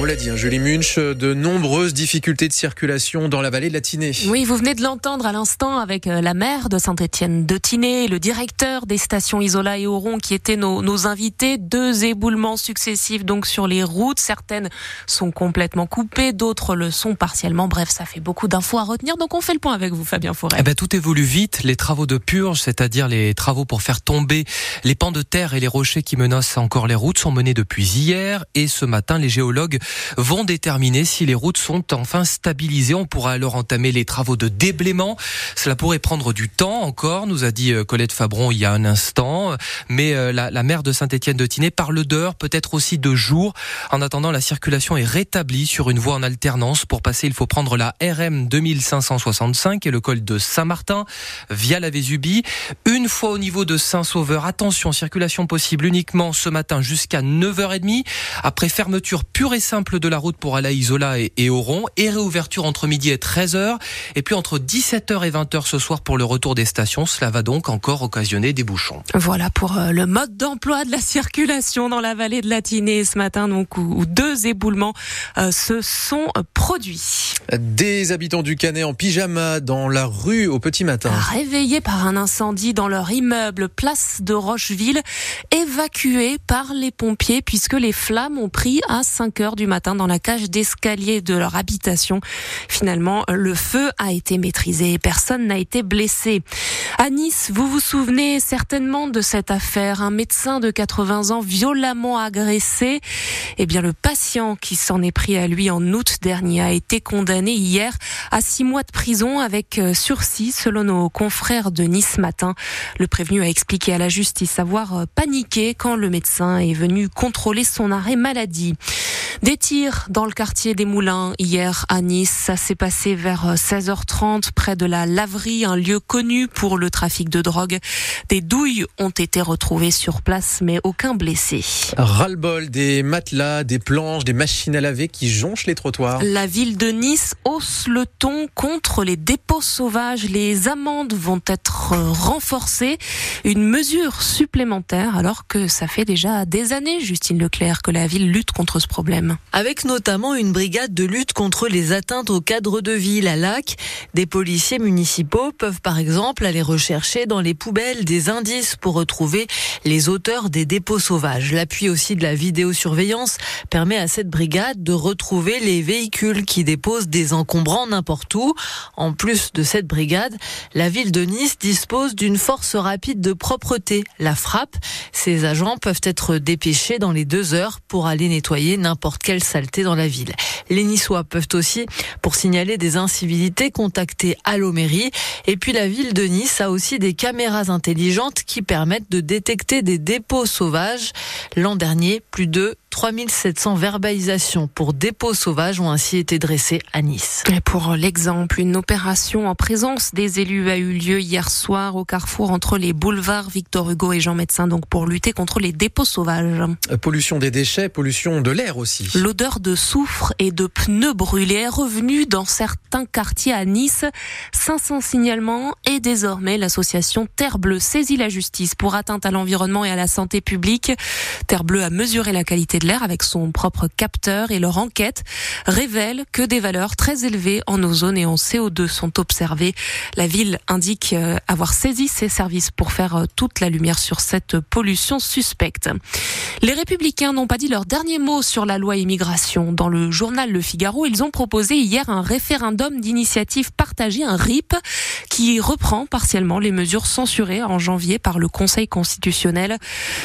On l'a dit, hein, Julie Munch, de nombreuses difficultés de circulation dans la vallée de la Tinée. Oui, vous venez de l'entendre à l'instant avec euh, la maire de Saint-Étienne de Tinée, le directeur des stations Isola et Oron qui étaient nos, nos invités. Deux éboulements successifs donc sur les routes. Certaines sont complètement coupées, d'autres le sont partiellement. Bref, ça fait beaucoup d'infos à retenir. Donc on fait le point avec vous, Fabien Forêt. Eh ben, tout évolue vite. Les travaux de purge, c'est-à-dire les travaux pour faire tomber les pans de terre et les rochers qui menacent encore les routes, sont menés depuis hier. Et ce matin, les géologues vont déterminer si les routes sont enfin stabilisées. On pourra alors entamer les travaux de déblaiement. Cela pourrait prendre du temps encore, nous a dit euh, Colette Fabron il y a un instant. Mais euh, la, maire de Saint-Étienne de Tinée parle d'heures, peut-être aussi de jours. En attendant, la circulation est rétablie sur une voie en alternance. Pour passer, il faut prendre la RM 2565 et le col de Saint-Martin via la Vésubie. Une fois au niveau de Saint-Sauveur, attention, circulation possible uniquement ce matin jusqu'à 9h30. Après fermeture pure et simple de la route pour aller à Isola et, et Oron et réouverture entre midi et 13h. Et puis entre 17h et 20h ce soir pour le retour des stations. Cela va donc encore occasionner des bouchons. Voilà pour euh, le mode d'emploi de la circulation dans la vallée de la Tinée ce matin, donc où, où deux éboulements euh, se sont euh, produits. Des habitants du Canet en pyjama dans la rue au petit matin. Réveillés par un incendie dans leur immeuble place de Rocheville, évacués par les pompiers puisque les flammes ont pris à 5 heures du matin dans la cage d'escalier de leur habitation. Finalement, le feu a été maîtrisé et personne n'a été blessé. À Nice, vous vous souvenez certainement de cette affaire. Un médecin de 80 ans violemment agressé. Eh bien, le patient qui s'en est pris à lui en août dernier a été condamné hier à six mois de prison avec euh, sursis, selon nos confrères de Nice matin. Le prévenu a expliqué à la justice avoir euh, paniqué quand le médecin est venu contrôler son arrêt maladie. Des tirs dans le quartier des Moulins hier à Nice. Ça s'est passé vers 16h30 près de la laverie, un lieu connu pour le trafic de drogue. Des douilles ont été retrouvées sur place, mais aucun blessé. Ras-le-bol des matelas, des planches, des machines à laver qui jonchent les trottoirs. La ville de Nice hausse le ton contre les dépôts sauvages. Les amendes vont être renforcées. Une mesure supplémentaire alors que ça fait déjà des années, Justine Leclerc, que la ville lutte contre ce problème. Avec notamment une brigade de lutte contre les atteintes au cadre de vie, la LAC. Des policiers municipaux peuvent par exemple aller rechercher dans les poubelles des indices pour retrouver les auteurs des dépôts sauvages. L'appui aussi de la vidéosurveillance permet à cette brigade de retrouver les véhicules qui déposent des encombrants n'importe où. En plus de cette brigade, la ville de Nice dispose d'une force rapide de propreté, la frappe. Ces agents peuvent être dépêchés dans les deux heures pour aller nettoyer n'importe quelle saleté dans la ville. Les Niçois peuvent aussi, pour signaler des incivilités, contacter Allo Mairie. Et puis la ville de Nice a aussi des caméras intelligentes qui permettent de détecter des dépôts sauvages. L'an dernier, plus de 3700 verbalisations pour dépôts sauvages ont ainsi été dressées à Nice. Et pour l'exemple, une opération en présence des élus a eu lieu hier soir au carrefour entre les boulevards Victor Hugo et Jean Médecin, donc pour lutter contre les dépôts sauvages. Pollution des déchets, pollution de l'air aussi. L'odeur de soufre et de pneus brûlés est revenue dans certains quartiers à Nice. 500 signalements et désormais l'association Terre Bleue saisit la justice pour atteinte à l'environnement et à la santé publique. Terre Bleue a mesuré la qualité de l'air avec son propre capteur et leur enquête révèle que des valeurs très élevées en ozone et en CO2 sont observées. La ville indique avoir saisi ses services pour faire toute la lumière sur cette pollution suspecte. Les républicains n'ont pas dit leur dernier mot sur la loi immigration. Dans le journal Le Figaro, ils ont proposé hier un référendum d'initiative partagée, un RIP, qui reprend partiellement les mesures censurées en janvier par le Conseil constitutionnel.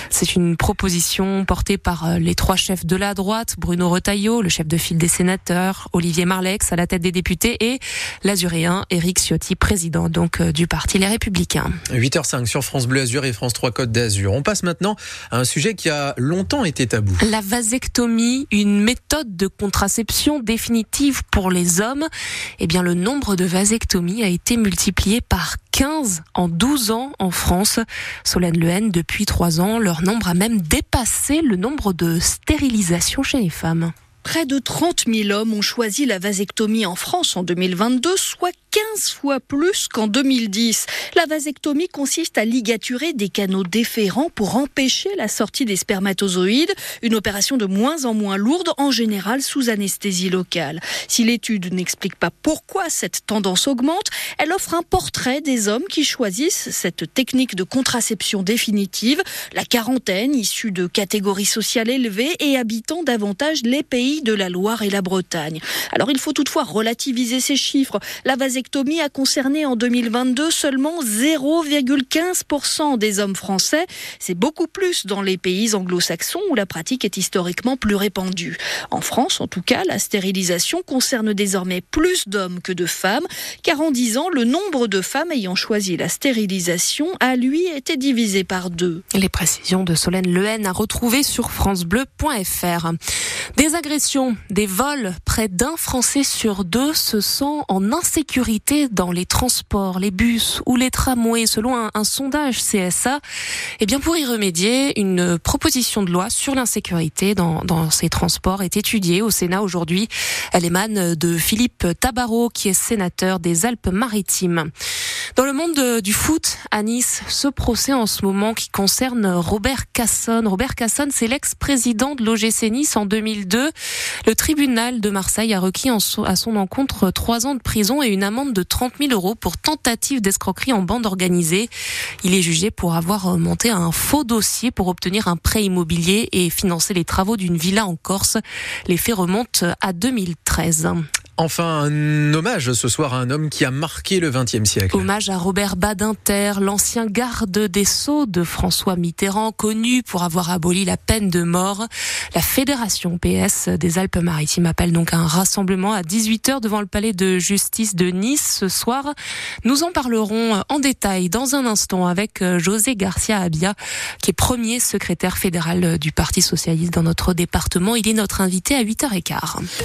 C'est une proposition portée par les trois chefs de la droite, Bruno Retailleau, le chef de file des sénateurs, Olivier Marlex à la tête des députés et l'azuréen Éric Ciotti, président donc du parti Les Républicains. 8h05 sur France Bleu Azur et France 3 Côte d'Azur. On passe maintenant à un sujet qui a longtemps été tabou. La vasectomie, une méthode de contraception définitive pour les hommes. Eh bien, le nombre de vasectomies a été multiplié par 15 en 12 ans en France. Solène Lehen, depuis 3 ans, leur nombre a même dépassé le nombre de stérilisations chez les femmes. Près de 30 000 hommes ont choisi la vasectomie en France en 2022, soit 15 fois plus qu'en 2010. La vasectomie consiste à ligaturer des canaux déférents pour empêcher la sortie des spermatozoïdes, une opération de moins en moins lourde, en général sous anesthésie locale. Si l'étude n'explique pas pourquoi cette tendance augmente, elle offre un portrait des hommes qui choisissent cette technique de contraception définitive, la quarantaine issue de catégories sociales élevées et habitant davantage les pays de la Loire et la Bretagne. Alors il faut toutefois relativiser ces chiffres. La a concerné en 2022 seulement 0,15% des hommes français. C'est beaucoup plus dans les pays anglo-saxons où la pratique est historiquement plus répandue. En France, en tout cas, la stérilisation concerne désormais plus d'hommes que de femmes, car en 10 ans, le nombre de femmes ayant choisi la stérilisation a lui été divisé par deux. Les précisions de Solène Lehen à retrouver sur francebleu.fr. Des agressions, des vols, près d'un Français sur deux se sent en insécurité dans les transports, les bus ou les tramways, selon un, sondage CSA. Eh bien, pour y remédier, une proposition de loi sur l'insécurité dans, dans ces transports est étudiée au Sénat aujourd'hui. Elle émane de Philippe Tabarot, qui est sénateur des Alpes-Maritimes. Dans le monde du foot, à Nice, ce procès en ce moment qui concerne Robert Casson. Robert Casson, c'est l'ex-président de l'OGC Nice en 2002. Le tribunal de Marseille a requis à son encontre trois ans de prison et une amende de 30 000 euros pour tentative d'escroquerie en bande organisée. Il est jugé pour avoir monté un faux dossier pour obtenir un prêt immobilier et financer les travaux d'une villa en Corse. Les faits remontent à 2013. Enfin, un hommage ce soir à un homme qui a marqué le XXe siècle. Hommage à Robert Badinter, l'ancien garde des Sceaux de François Mitterrand, connu pour avoir aboli la peine de mort. La Fédération PS des Alpes-Maritimes appelle donc un rassemblement à 18h devant le palais de justice de Nice ce soir. Nous en parlerons en détail dans un instant avec José Garcia Abia, qui est premier secrétaire fédéral du Parti socialiste dans notre département. Il est notre invité à 8h15.